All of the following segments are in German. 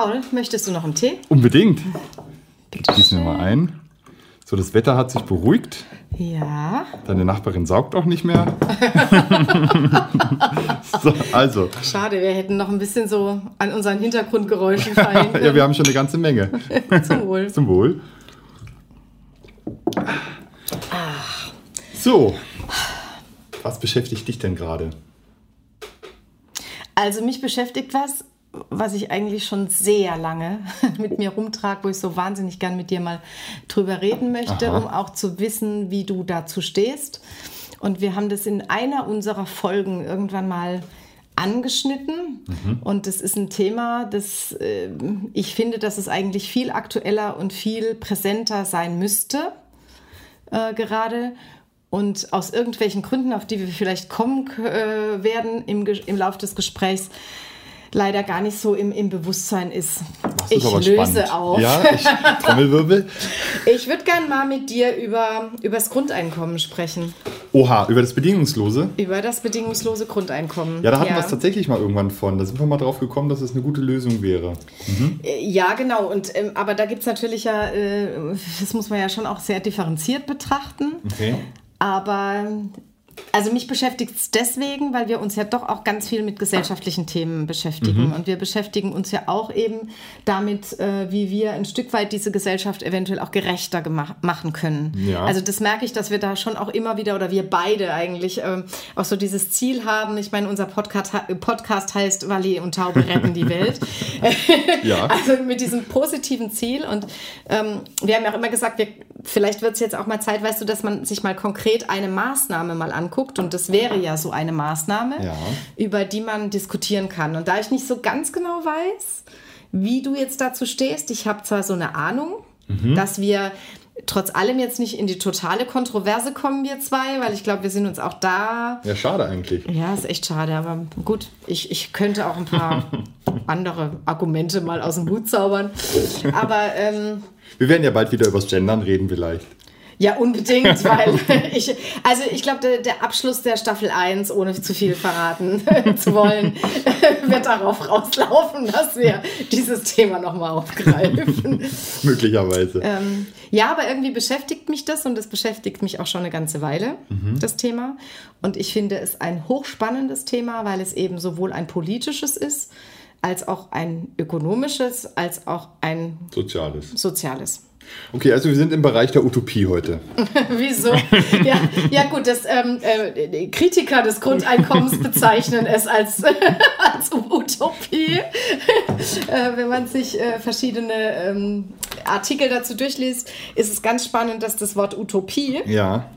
Paul, möchtest du noch einen Tee? Unbedingt. Gießen wir mal ein. So, das Wetter hat sich beruhigt. Ja. Deine Nachbarin saugt auch nicht mehr. so, also. Schade, wir hätten noch ein bisschen so an unseren Hintergrundgeräuschen fallen können. ja, wir haben schon eine ganze Menge. Zum Wohl. Zum Wohl. So. Was beschäftigt dich denn gerade? Also mich beschäftigt was, was ich eigentlich schon sehr lange mit mir rumtrage, wo ich so wahnsinnig gern mit dir mal drüber reden möchte, Aha. um auch zu wissen, wie du dazu stehst. Und wir haben das in einer unserer Folgen irgendwann mal angeschnitten. Und das ist ein Thema, das äh, ich finde, dass es eigentlich viel aktueller und viel präsenter sein müsste äh, gerade. Und aus irgendwelchen Gründen, auf die wir vielleicht kommen äh, werden im, im Laufe des Gesprächs, leider gar nicht so im, im Bewusstsein ist. Das ich ist löse spannend. auf. Ja, ich, Trommelwirbel. Ich würde gerne mal mit dir über, über das Grundeinkommen sprechen. Oha, über das Bedingungslose. Über das bedingungslose Grundeinkommen. Ja, da hatten wir es tatsächlich mal irgendwann von. Da sind wir mal drauf gekommen, dass es eine gute Lösung wäre. Äh, Ja, genau. Und, ähm, aber da gibt es natürlich ja, äh, das muss man ja schon auch sehr differenziert betrachten. Okay. Aber also mich beschäftigt es deswegen, weil wir uns ja doch auch ganz viel mit gesellschaftlichen Themen beschäftigen. Mhm. Und wir beschäftigen uns ja auch eben damit, äh, wie wir ein Stück weit diese Gesellschaft eventuell auch gerechter machen können. Ja. Also das merke ich, dass wir da schon auch immer wieder, oder wir beide eigentlich, ähm, auch so dieses Ziel haben. Ich meine, unser Podcast, Podcast heißt Wally und Taube retten die Welt. Ja. Also mit diesem positiven Ziel. Und ähm, wir haben ja auch immer gesagt, wir, vielleicht wird es jetzt auch mal Zeit, weißt du, dass man sich mal konkret eine Maßnahme mal anguckt. Und das wäre ja so eine Maßnahme, Ja. über die man diskutieren kann. Und da ich nicht so ganz genau weiß, wie du jetzt dazu stehst, ich habe zwar so eine Ahnung, dass wir trotz allem jetzt nicht in die totale Kontroverse kommen, wir zwei, weil ich glaube, wir sind uns auch da Ja, schade eigentlich. ja, ist echt schade, aber gut, ich, ich könnte auch ein paar andere Argumente mal aus dem Hut zaubern. Aber ähm, Wir werden ja bald wieder übers Gendern reden vielleicht. ja, unbedingt, weil ich, also ich glaube, der, der Abschluss der Staffel 1, ohne zu viel verraten zu wollen, wird darauf rauslaufen, dass wir dieses Thema nochmal aufgreifen. Möglicherweise. Ähm, ja, aber irgendwie beschäftigt mich das und es beschäftigt mich auch schon eine ganze Weile, das Thema. Und ich finde es ein hochspannendes Thema, weil es eben sowohl ein politisches ist, als auch ein ökonomisches, als auch ein Soziales. soziales. Okay, also wir sind im Bereich der Utopie heute. Wieso? Ja, ja gut, das, ähm, äh, die Kritiker des Grundeinkommens bezeichnen es als, als Utopie. äh, wenn man sich äh, verschiedene ähm, Artikel dazu durchliest, ist es ganz spannend, dass das Wort Utopie Ja.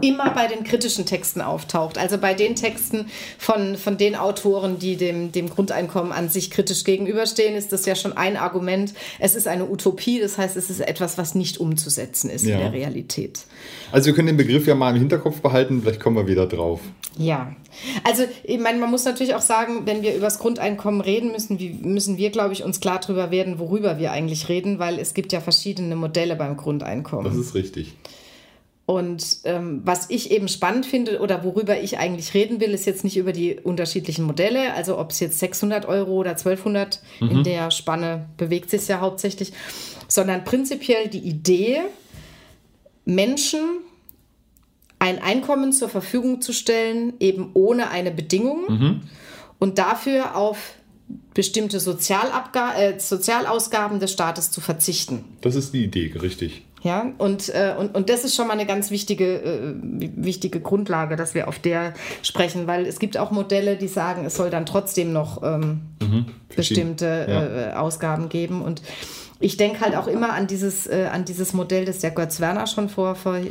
Immer bei den kritischen Texten auftaucht. Also bei den Texten von, von den Autoren, die dem, dem Grundeinkommen an sich kritisch gegenüberstehen, ist das ja schon ein Argument. Es ist eine Utopie, das heißt, es ist etwas, was nicht umzusetzen ist Ja. in der Realität. Also wir können den Begriff ja mal im Hinterkopf behalten, vielleicht kommen wir wieder drauf. Ja, also ich meine, man muss natürlich auch sagen, wenn wir über das Grundeinkommen reden müssen, wie, müssen wir, glaube ich, uns klar darüber werden, worüber wir eigentlich reden, weil es gibt ja verschiedene Modelle beim Grundeinkommen. Das ist richtig. Und ähm, was ich eben spannend finde oder worüber ich eigentlich reden will, ist jetzt nicht über die unterschiedlichen Modelle, also ob es jetzt 600 Euro oder 1200 in der Spanne bewegt sich ja hauptsächlich, sondern prinzipiell die Idee, Menschen ein Einkommen zur Verfügung zu stellen, eben ohne eine Bedingung und dafür auf bestimmte Sozialabga äh, Sozialausgaben des Staates zu verzichten. Das ist die Idee, richtig. Ja, und, äh, und, und das ist schon mal eine ganz wichtige, äh, wichtige Grundlage, dass wir auf der sprechen, weil es gibt auch Modelle, die sagen, es soll dann trotzdem noch ähm, bestimmte Ja. äh, Ausgaben geben. Und ich denke halt auch immer an dieses, äh, an dieses Modell, das der Götz Werner schon vor, vor, äh,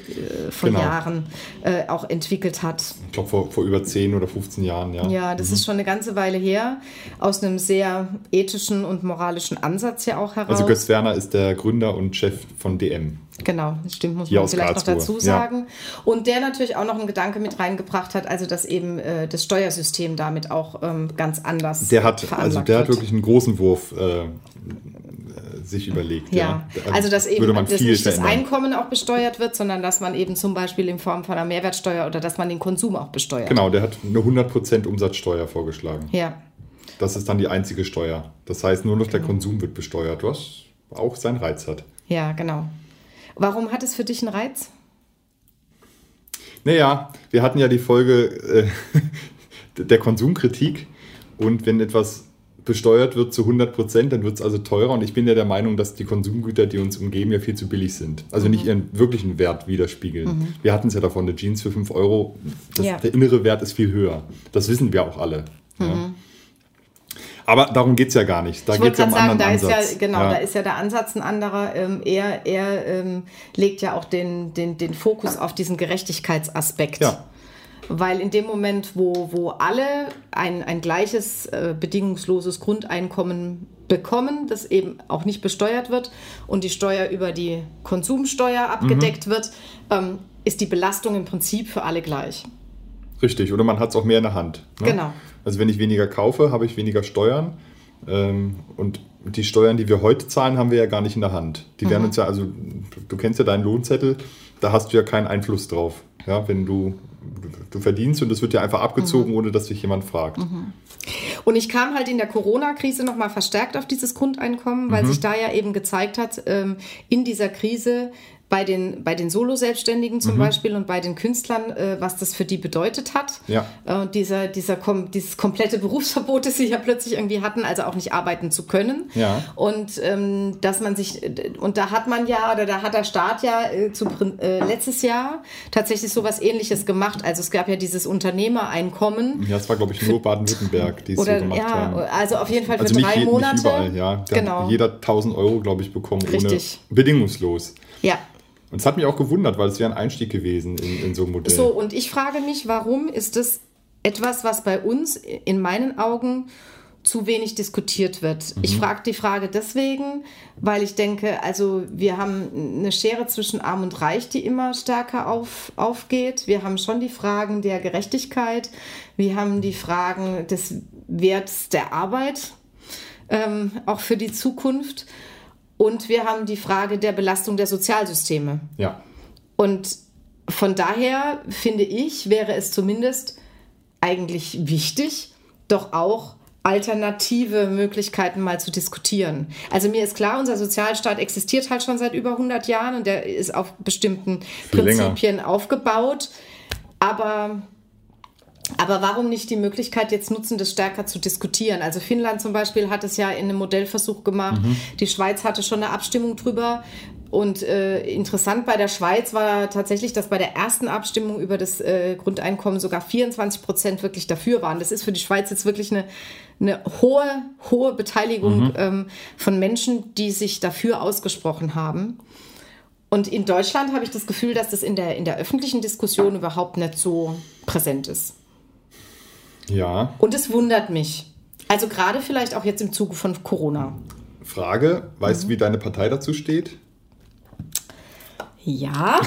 vor Genau. Jahren äh, auch entwickelt hat. Ich glaube vor, vor über 10 oder 15 Jahren, ja. Ja, das ist schon eine ganze Weile her, aus einem sehr ethischen und moralischen Ansatz ja auch heraus. Also Götz Werner ist der Gründer und Chef von DM. Genau, das stimmt, muss Hier man vielleicht noch Karlsruhe, dazu ja. sagen. Und der natürlich auch noch einen Gedanke mit reingebracht hat, also dass eben äh, das Steuersystem damit auch ähm, ganz anders Der hat, also der hat wirklich einen großen Wurf äh, sich überlegt. Ja, ja. also dass eben dass nicht das. Einkommen auch besteuert wird, sondern dass man eben zum Beispiel in Form von einer Mehrwertsteuer oder dass man den Konsum auch besteuert. Genau, der hat eine 100% Umsatzsteuer vorgeschlagen. Ja. Das ist dann die einzige Steuer. Das heißt, nur noch der Konsum wird besteuert, was auch seinen Reiz hat. Ja, genau. Warum hat es für dich einen Reiz? Naja, wir hatten ja die Folge äh, der Konsumkritik und wenn etwas besteuert wird zu 100 Prozent, dann wird es also teurer. Und ich bin ja der Meinung, dass die Konsumgüter, die uns umgeben, ja viel zu billig sind. Also mhm. nicht ihren wirklichen Wert widerspiegeln. Mhm. Wir hatten es ja davon, eine Jeans für 5 Euro, das, ja. der innere Wert ist viel höher. Das wissen wir auch alle. Mhm. Ja. Aber darum geht es ja gar nicht. Da geht es ja um sagen, anderen da Ansatz. Ist ja, genau, ja. da ist ja der Ansatz ein anderer. Ähm, er er ähm, legt ja auch den, den, den Fokus auf diesen Gerechtigkeitsaspekt. Ja. Weil in dem Moment, wo, wo alle ein, ein gleiches, äh, bedingungsloses Grundeinkommen bekommen, das eben auch nicht besteuert wird und die Steuer über die Konsumsteuer abgedeckt mhm. wird, ähm, ist die Belastung im Prinzip für alle gleich. Richtig, oder man hat es auch mehr in der Hand. Ne? Genau. Also wenn ich weniger kaufe, habe ich weniger Steuern. Ähm, und die Steuern, die wir heute zahlen, haben wir ja gar nicht in der Hand. Die mhm. werden uns ja, also du kennst ja deinen Lohnzettel, da hast du ja keinen Einfluss drauf. Ja, wenn du, du verdienst und das wird ja einfach abgezogen, mhm. ohne dass sich jemand fragt. Mhm. Und ich kam halt in der Corona-Krise nochmal verstärkt auf dieses Grundeinkommen, weil mhm. sich da ja eben gezeigt hat, ähm, in dieser Krise, bei den, bei den Solo-Selbstständigen zum mhm. Beispiel und bei den Künstlern, äh, was das für die bedeutet hat. Ja. Äh, dieser, dieser kom dieses komplette Berufsverbot, das sie ja plötzlich irgendwie hatten, also auch nicht arbeiten zu können. Ja. Und ähm, dass man sich, und da hat man ja, oder da hat der Staat ja äh, zu, äh, letztes Jahr tatsächlich sowas ähnliches gemacht. Also es gab ja dieses Unternehmereinkommen. Ja, das war, glaube ich, nur Baden-Württemberg, die es so gemacht ja, haben. Also auf jeden Fall für also drei nicht, Monate. Nicht überall, ja. Da genau. jeder 1000 Euro, glaube ich, bekommen, Richtig. ohne bedingungslos. Ja. Und es hat mich auch gewundert, weil es wäre ein Einstieg gewesen in, in so ein Modell. So, und ich frage mich, warum ist das etwas, was bei uns in meinen Augen zu wenig diskutiert wird. Mhm. Ich frage die Frage deswegen, weil ich denke, also wir haben eine Schere zwischen Arm und Reich, die immer stärker auf, aufgeht. Wir haben schon die Fragen der Gerechtigkeit. Wir haben die Fragen des Werts der Arbeit, ähm, auch für die Zukunft. Und wir haben die Frage der Belastung der Sozialsysteme. Ja. Und von daher finde ich, wäre es zumindest eigentlich wichtig, doch auch alternative Möglichkeiten mal zu diskutieren. Also mir ist klar, unser Sozialstaat existiert halt schon seit über 100 Jahren und der ist auf bestimmten Viel Prinzipien länger. aufgebaut. Aber aber warum nicht die Möglichkeit jetzt nutzen, das stärker zu diskutieren? Also Finnland zum Beispiel hat es ja in einem Modellversuch gemacht. Mhm. Die Schweiz hatte schon eine Abstimmung drüber. Und äh, interessant bei der Schweiz war tatsächlich, dass bei der ersten Abstimmung über das äh, Grundeinkommen sogar 24 Prozent wirklich dafür waren. Das ist für die Schweiz jetzt wirklich eine, eine hohe, hohe Beteiligung mhm. ähm, von Menschen, die sich dafür ausgesprochen haben. Und in Deutschland habe ich das Gefühl, dass das in der, in der öffentlichen Diskussion überhaupt nicht so präsent ist. Ja. Und es wundert mich. Also gerade vielleicht auch jetzt im Zuge von Corona. Frage, weißt du, wie deine Partei dazu steht? Ja.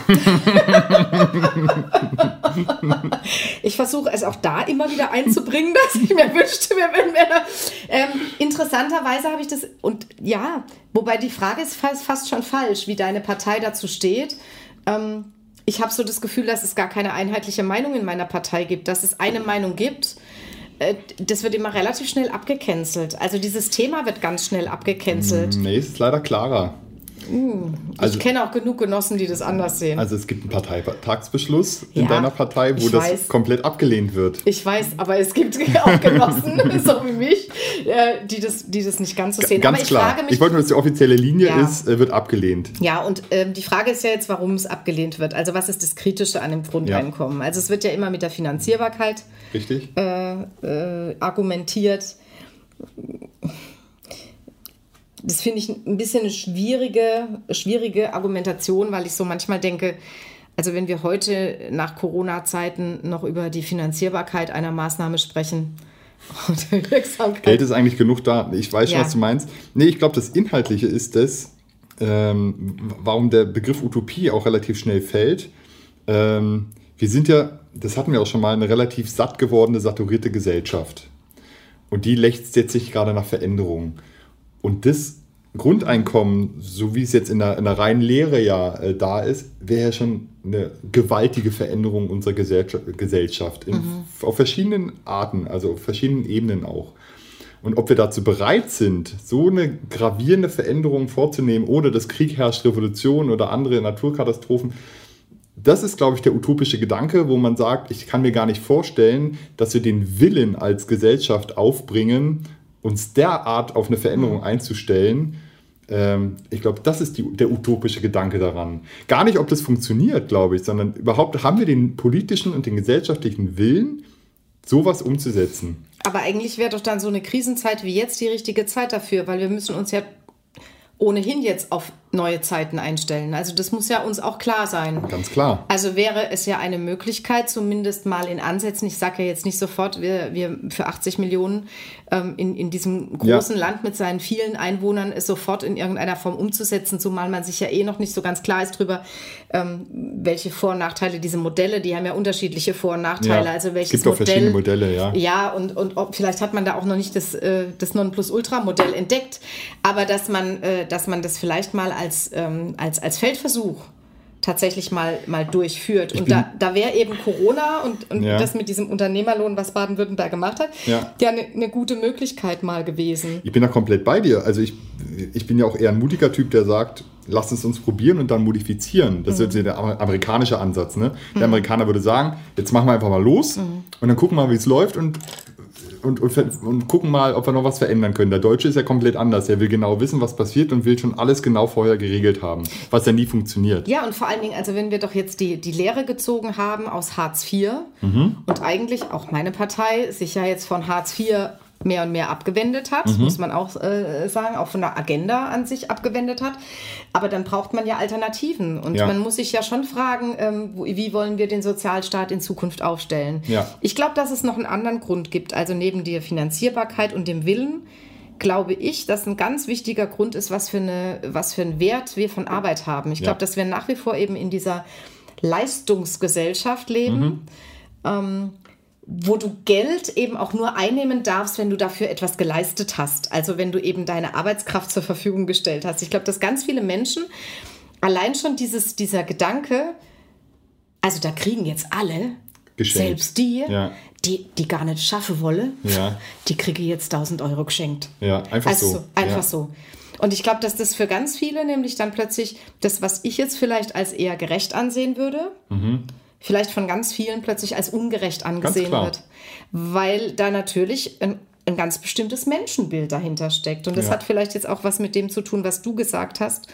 ich versuche es auch da immer wieder einzubringen, dass ich mir wünschte, wir würden mehr. Ähm, interessanterweise habe ich das, und ja, wobei die Frage ist fast, fast schon falsch, wie deine Partei dazu steht. Ähm, ich habe so das Gefühl, dass es gar keine einheitliche Meinung in meiner Partei gibt, dass es eine Meinung gibt. Äh, das wird immer relativ schnell abgecancelt. Also dieses Thema wird ganz schnell abgecancelt. Nee, es ist leider klarer. Uh, also, ich kenne auch genug Genossen, die das anders sehen. Also es gibt einen Parteitagsbeschluss in ja, deiner Partei, wo das weiß. komplett abgelehnt wird. Ich weiß, aber es gibt auch Genossen, so wie mich, äh, die das, die das nicht ganz so sehen. Ganz aber ich klar. Frage mich, ich wollte nur, dass die offizielle Linie ja. ist, äh, wird abgelehnt. Ja, und ähm, die Frage ist ja jetzt, warum es abgelehnt wird. Also was ist das Kritische an dem Grundeinkommen? Ja. Also es wird ja immer mit der Finanzierbarkeit Richtig. Äh, äh argumentiert das finde ich ein bisschen eine schwierige, schwierige Argumentation, weil ich so manchmal denke, also wenn wir heute nach Corona-Zeiten noch über die Finanzierbarkeit einer Maßnahme sprechen, Geld ist eigentlich genug da. Ich weiß schon, ja. was du meinst. Nee, ich glaube, das Inhaltliche ist das, ähm, warum der Begriff Utopie auch relativ schnell fällt. Ähm, wir sind ja, das hatten wir auch schon mal, eine relativ satt gewordene, saturierte Gesellschaft. Und die lechzt jetzt sich gerade nach Veränderungen. Und das Grundeinkommen, so wie es jetzt in der, in der reinen Lehre ja äh, da ist, wäre ja schon eine gewaltige Veränderung unserer Gesellschaft, Gesellschaft in, mhm. auf verschiedenen Arten, also auf verschiedenen Ebenen auch. Und ob wir dazu bereit sind, so eine gravierende Veränderung vorzunehmen, ohne dass Krieg herrscht, Revolution oder andere Naturkatastrophen, das ist, glaube ich, der utopische Gedanke, wo man sagt, ich kann mir gar nicht vorstellen, dass wir den Willen als Gesellschaft aufbringen, uns derart auf eine Veränderung mhm. einzustellen. Ähm, ich glaube, das ist die, der utopische Gedanke daran. Gar nicht, ob das funktioniert, glaube ich, sondern überhaupt haben wir den politischen und den gesellschaftlichen Willen, sowas umzusetzen. Aber eigentlich wäre doch dann so eine Krisenzeit wie jetzt die richtige Zeit dafür, weil wir müssen uns ja ohnehin jetzt auf neue Zeiten einstellen. Also das muss ja uns auch klar sein. Ganz klar. Also wäre es ja eine Möglichkeit, zumindest mal in Ansätzen, ich sage ja jetzt nicht sofort, wir, wir für 80 Millionen ähm, in, in diesem großen ja. Land mit seinen vielen Einwohnern es sofort in irgendeiner Form umzusetzen, zumal man sich ja eh noch nicht so ganz klar ist darüber, ähm, welche Vor- und Nachteile diese Modelle, die haben ja unterschiedliche Vor- und Nachteile. Ja, also welches es gibt auch Modell, verschiedene Modelle, ja. Ja, und, und ob, vielleicht hat man da auch noch nicht das, äh, das Nonplusultra-Modell entdeckt, aber dass man, äh, dass man das vielleicht mal als als, ähm, als, als Feldversuch tatsächlich mal, mal durchführt. Ich und da, da wäre eben Corona und, und ja. das mit diesem Unternehmerlohn, was Baden-Württemberg gemacht hat, ja, ja eine, eine gute Möglichkeit mal gewesen. Ich bin da komplett bei dir. Also ich, ich bin ja auch eher ein mutiger Typ, der sagt, lass es uns probieren und dann modifizieren. Das mhm. ist der amerikanische Ansatz. Ne? Der mhm. Amerikaner würde sagen, jetzt machen wir einfach mal los mhm. und dann gucken wir mal, wie es läuft und und, und, und, gucken mal, ob wir noch was verändern können. Der Deutsche ist ja komplett anders. Er will genau wissen, was passiert und will schon alles genau vorher geregelt haben, was ja nie funktioniert. Ja, und vor allen Dingen, also wenn wir doch jetzt die, die Lehre gezogen haben aus Hartz IV mhm. und eigentlich auch meine Partei sich ja jetzt von Hartz IV mehr und mehr abgewendet hat, mhm. muss man auch äh, sagen, auch von der Agenda an sich abgewendet hat. Aber dann braucht man ja Alternativen. Und ja. man muss sich ja schon fragen, ähm, wie wollen wir den Sozialstaat in Zukunft aufstellen? Ja. Ich glaube, dass es noch einen anderen Grund gibt. Also neben der Finanzierbarkeit und dem Willen, glaube ich, dass ein ganz wichtiger Grund ist, was für, eine, was für einen Wert wir von Arbeit haben. Ich glaube, dass wir nach wie vor eben in dieser Leistungsgesellschaft leben. Mhm. Ähm, wo du Geld eben auch nur einnehmen darfst, wenn du dafür etwas geleistet hast. Also wenn du eben deine Arbeitskraft zur Verfügung gestellt hast. Ich glaube, dass ganz viele Menschen allein schon dieses, dieser Gedanke, also da kriegen jetzt alle, geschenkt. selbst die, ja. die, die gar nicht schaffen wolle, ja. die kriege jetzt 1000 Euro geschenkt. Ja, einfach also, so. Einfach ja. so. Und ich glaube, dass das für ganz viele nämlich dann plötzlich das, was ich jetzt vielleicht als eher gerecht ansehen würde, mhm vielleicht von ganz vielen plötzlich als ungerecht angesehen wird. Weil da natürlich ein, ein, ganz bestimmtes Menschenbild dahinter steckt. Und das ja. hat vielleicht jetzt auch was mit dem zu tun, was du gesagt hast.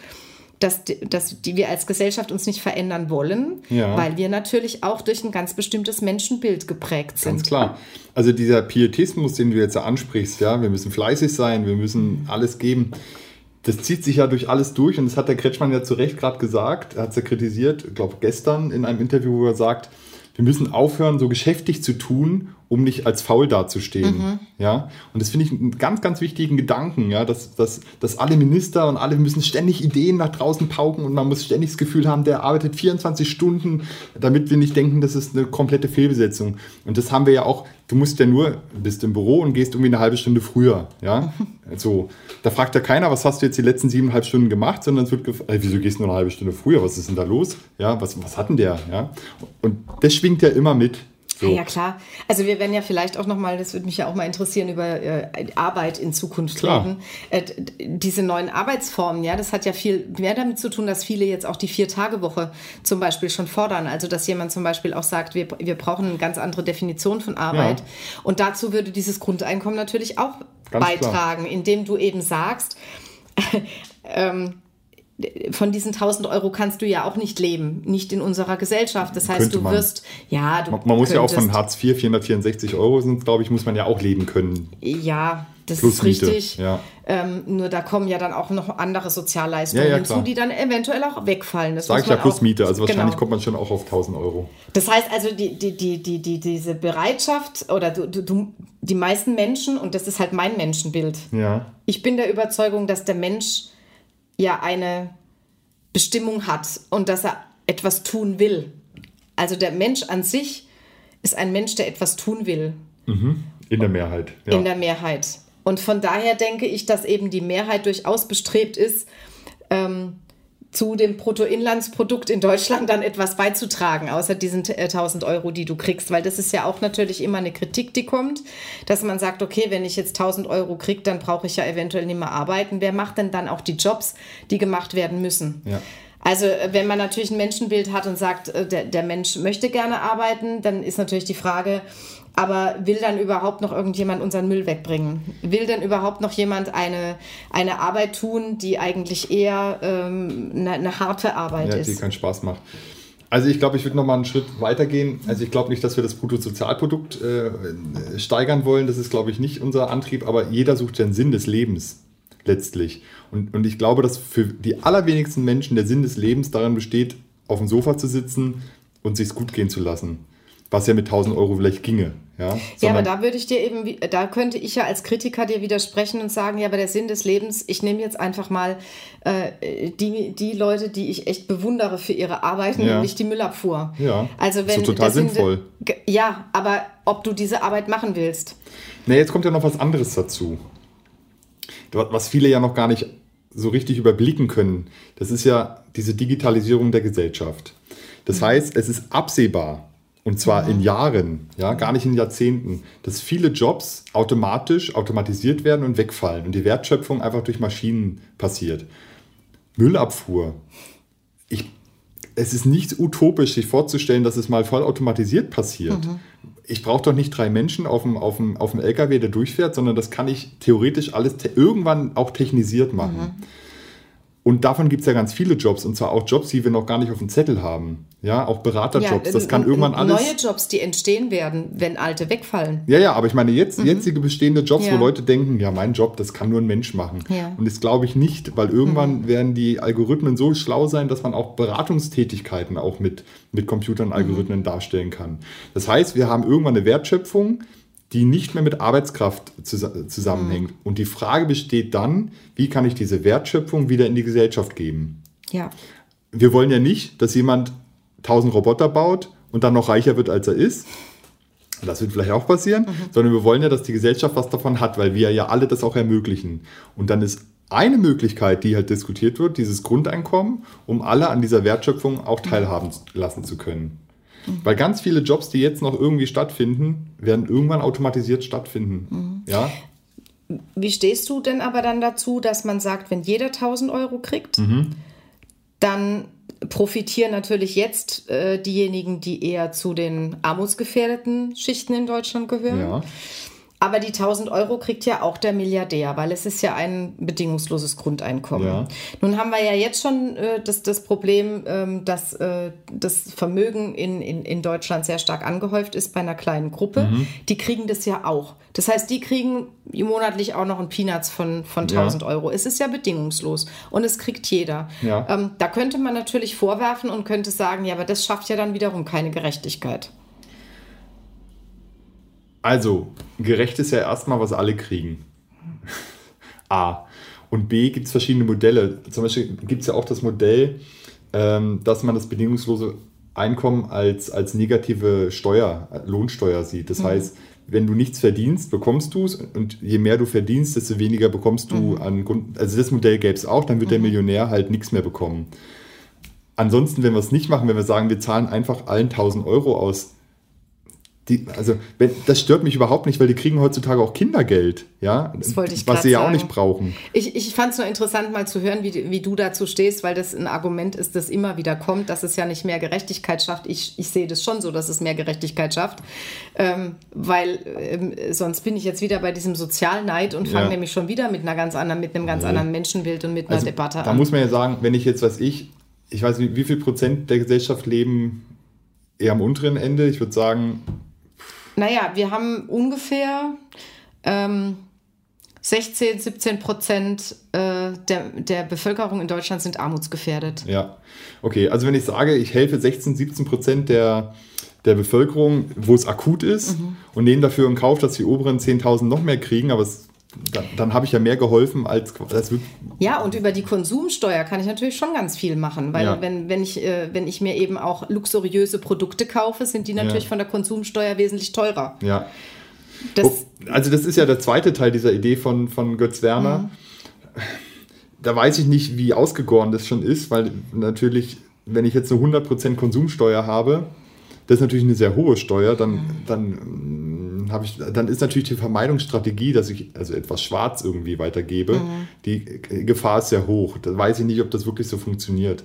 Dass, dass die wir als Gesellschaft uns nicht verändern wollen, ja. weil wir natürlich auch durch ein ganz bestimmtes Menschenbild geprägt sind. Ganz klar. Also dieser Pietismus, den du jetzt ansprichst, ja, wir müssen fleißig sein, wir müssen alles geben das zieht sich ja durch alles durch und das hat der Kretschmann ja zu Recht gerade gesagt. Er hat es ja kritisiert, ich glaube gestern in einem Interview, wo er sagt, wir müssen aufhören, so geschäftig zu tun, um nicht als faul dazustehen. Mhm. Ja? Und das finde ich einen ganz, ganz wichtigen Gedanken, ja? dass, dass, dass alle Minister und alle müssen ständig Ideen nach draußen pauken und man muss ständig das Gefühl haben, der arbeitet 24 Stunden, damit wir nicht denken, das ist eine komplette Fehlbesetzung. Und das haben wir ja auch, du musst ja nur, bist im Büro und gehst irgendwie eine halbe Stunde früher. Ja? So, da fragt ja keiner, was hast du jetzt die letzten siebeneinhalb Stunden gemacht, sondern es wird gefragt, äh, wieso gehst du nur eine halbe Stunde früher, was ist denn da los? Ja, was, was hat denn der? Ja? Und das schwingt ja immer mit. So. Ja, ja, klar. Also wir werden ja vielleicht auch nochmal, das würde mich ja auch mal interessieren, über äh, Arbeit in Zukunft klar. reden. Äh, diese neuen Arbeitsformen, ja, das hat ja viel mehr damit zu tun, dass viele jetzt auch die Vier-Tage-Woche zum Beispiel schon fordern. Also dass jemand zum Beispiel auch sagt, wir, wir brauchen eine ganz andere Definition von Arbeit. Ja. Und dazu würde dieses Grundeinkommen natürlich auch ganz beitragen, klar. indem du eben sagst, ähm, von diesen 1000 Euro kannst du ja auch nicht leben, nicht in unserer Gesellschaft. Das heißt, Könnte du wirst, ja, du Man, man muss ja auch von Hartz IV 464 Euro sind, glaube ich, muss man ja auch leben können. Ja, das Plus ist richtig. Ja. Ähm, nur da kommen ja dann auch noch andere Sozialleistungen ja, ja, hinzu, die dann eventuell auch wegfallen. Das Sag ich ja plus auch, Miete, also wahrscheinlich genau. kommt man schon auch auf 1000 Euro. Das heißt also, die, die, die, die, die, diese Bereitschaft oder du, du, die meisten Menschen, und das ist halt mein Menschenbild, ja. ich bin der Überzeugung, dass der Mensch ja eine Bestimmung hat und dass er etwas tun will. Also der Mensch an sich ist ein Mensch, der etwas tun will. Mhm. In der Mehrheit. Ja. In der Mehrheit. Und von daher denke ich, dass eben die Mehrheit durchaus bestrebt ist, ähm, zu dem Bruttoinlandsprodukt in Deutschland dann etwas beizutragen, außer diesen 1000 äh, Euro, die du kriegst. Weil das ist ja auch natürlich immer eine Kritik, die kommt, dass man sagt, okay, wenn ich jetzt 1000 Euro kriege, dann brauche ich ja eventuell nicht mehr arbeiten. Wer macht denn dann auch die Jobs, die gemacht werden müssen? Ja. Also äh, wenn man natürlich ein Menschenbild hat und sagt, äh, der, der Mensch möchte gerne arbeiten, dann ist natürlich die Frage, aber will dann überhaupt noch irgendjemand unseren Müll wegbringen? Will denn überhaupt noch jemand eine, eine Arbeit tun, die eigentlich eher ähm, eine, eine, harte Arbeit ja, ist? Die keinen Spaß macht. Also ich glaube, ich würde noch mal einen Schritt weiter gehen. Also ich glaube nicht, dass wir das Bruttosozialprodukt äh, steigern wollen. Das ist, glaube ich, nicht unser Antrieb. Aber jeder sucht den Sinn des Lebens letztlich. Und, und ich glaube, dass für die allerwenigsten Menschen der Sinn des Lebens darin besteht, auf dem Sofa zu sitzen und sich gut gehen zu lassen was ja mit 1000 Euro vielleicht ginge. Ja, ja, aber da würde ich dir eben, da könnte ich ja als Kritiker dir widersprechen und sagen, ja, aber der Sinn des Lebens, ich nehme jetzt einfach mal äh, die, die Leute, die ich echt bewundere für ihre Arbeiten, ja. nämlich die Müllabfuhr. Ja, also wenn, so total sinnvoll. ja, aber ob du diese Arbeit machen willst. Nee, jetzt kommt ja noch was anderes dazu. Was viele ja noch gar nicht so richtig überblicken können. Das ist ja diese Digitalisierung der Gesellschaft. Das mhm. heißt, es ist absehbar, und zwar in Jahren, ja, gar nicht in Jahrzehnten, dass viele Jobs automatisch automatisiert werden und wegfallen und die Wertschöpfung einfach durch Maschinen passiert. Müllabfuhr. Ich, es ist nicht utopisch, sich vorzustellen, dass es mal voll automatisiert passiert. Mhm. Ich brauche doch nicht drei Menschen auf dem, auf, dem, auf dem LKW, der durchfährt, sondern das kann ich theoretisch alles irgendwann auch technisiert machen. Mhm. Und davon gibt es ja ganz viele Jobs, und zwar auch Jobs, die wir noch gar nicht auf dem Zettel haben. Ja, auch Beraterjobs. Ja, das kann irgendwann alles. Neue Jobs, die entstehen werden, wenn alte wegfallen. Ja, ja, aber ich meine, jetzt, mhm. jetzige bestehende Jobs, ja. wo Leute denken, ja, mein Job, das kann nur ein Mensch machen. Ja. Und das glaube ich nicht, weil irgendwann mhm. werden die Algorithmen so schlau sein, dass man auch Beratungstätigkeiten auch mit, mit Computern und Algorithmen mhm. darstellen kann. Das heißt, wir haben irgendwann eine Wertschöpfung, die nicht mehr mit Arbeitskraft zusammenhängt. Mhm. Und die Frage besteht dann, wie kann ich diese Wertschöpfung wieder in die Gesellschaft geben? Ja. Wir wollen ja nicht, dass jemand 1000 Roboter baut und dann noch reicher wird, als er ist. Das wird vielleicht auch passieren, mhm. sondern wir wollen ja, dass die Gesellschaft was davon hat, weil wir ja alle das auch ermöglichen. Und dann ist eine Möglichkeit, die halt diskutiert wird, dieses Grundeinkommen, um alle an dieser Wertschöpfung auch teilhaben lassen zu können. Mhm. Weil ganz viele Jobs, die jetzt noch irgendwie stattfinden, werden irgendwann automatisiert stattfinden. Mhm. Ja? Wie stehst du denn aber dann dazu, dass man sagt, wenn jeder 1000 Euro kriegt, mhm. dann profitieren natürlich jetzt äh, diejenigen, die eher zu den armutsgefährdeten Schichten in Deutschland gehören. Ja. Aber die 1000 Euro kriegt ja auch der Milliardär, weil es ist ja ein bedingungsloses Grundeinkommen. Ja. Nun haben wir ja jetzt schon äh, das, das Problem, ähm, dass äh, das Vermögen in, in, in Deutschland sehr stark angehäuft ist bei einer kleinen Gruppe. Mhm. Die kriegen das ja auch. Das heißt, die kriegen monatlich auch noch ein Peanuts von, von 1000 ja. Euro. Es ist ja bedingungslos und es kriegt jeder. Ja. Ähm, da könnte man natürlich vorwerfen und könnte sagen, ja, aber das schafft ja dann wiederum keine Gerechtigkeit. Also, gerecht ist ja erstmal, was alle kriegen. A. Und B gibt es verschiedene Modelle. Zum Beispiel gibt es ja auch das Modell, ähm, dass man das bedingungslose Einkommen als, als negative Steuer, Lohnsteuer sieht. Das mhm. heißt, wenn du nichts verdienst, bekommst du es und je mehr du verdienst, desto weniger bekommst du mhm. an Grund. Also das Modell gäbe es auch, dann wird mhm. der Millionär halt nichts mehr bekommen. Ansonsten, wenn wir es nicht machen, wenn wir sagen, wir zahlen einfach allen 1000 Euro aus, die, also wenn, das stört mich überhaupt nicht, weil die kriegen heutzutage auch Kindergeld, ja, das wollte ich was sie ja sagen. auch nicht brauchen. Ich, ich fand es nur interessant, mal zu hören, wie, wie du dazu stehst, weil das ein Argument ist, das immer wieder kommt, dass es ja nicht mehr Gerechtigkeit schafft. Ich, ich sehe das schon so, dass es mehr Gerechtigkeit schafft, ähm, weil ähm, sonst bin ich jetzt wieder bei diesem Sozialneid und fange ja. nämlich schon wieder mit einer ganz anderen, mit einem ganz nee. anderen Menschenbild und mit einer also, Debatte an. Da muss man ja sagen, wenn ich jetzt, was ich, ich weiß nicht, wie viel Prozent der Gesellschaft leben eher am unteren Ende. Ich würde sagen naja, wir haben ungefähr ähm, 16, 17 Prozent äh, der, der Bevölkerung in Deutschland sind armutsgefährdet. Ja, okay. Also wenn ich sage, ich helfe 16, 17 Prozent der, der Bevölkerung, wo es akut ist mhm. und nehme dafür in Kauf, dass die oberen 10.000 noch mehr kriegen, aber es dann, dann habe ich ja mehr geholfen als das Ja, und über die Konsumsteuer kann ich natürlich schon ganz viel machen, weil ja. wenn, wenn, ich, äh, wenn ich mir eben auch luxuriöse Produkte kaufe, sind die natürlich ja. von der Konsumsteuer wesentlich teurer. Ja. Das, also das ist ja der zweite Teil dieser Idee von, von Götz Werner. Mhm. da weiß ich nicht, wie ausgegoren das schon ist, weil natürlich, wenn ich jetzt eine 100% Konsumsteuer habe, das ist natürlich eine sehr hohe Steuer, dann, dann, mm, ich, dann ist natürlich die Vermeidungsstrategie, dass ich also etwas schwarz irgendwie weitergebe, mhm. die Gefahr ist sehr hoch. Da weiß ich nicht, ob das wirklich so funktioniert.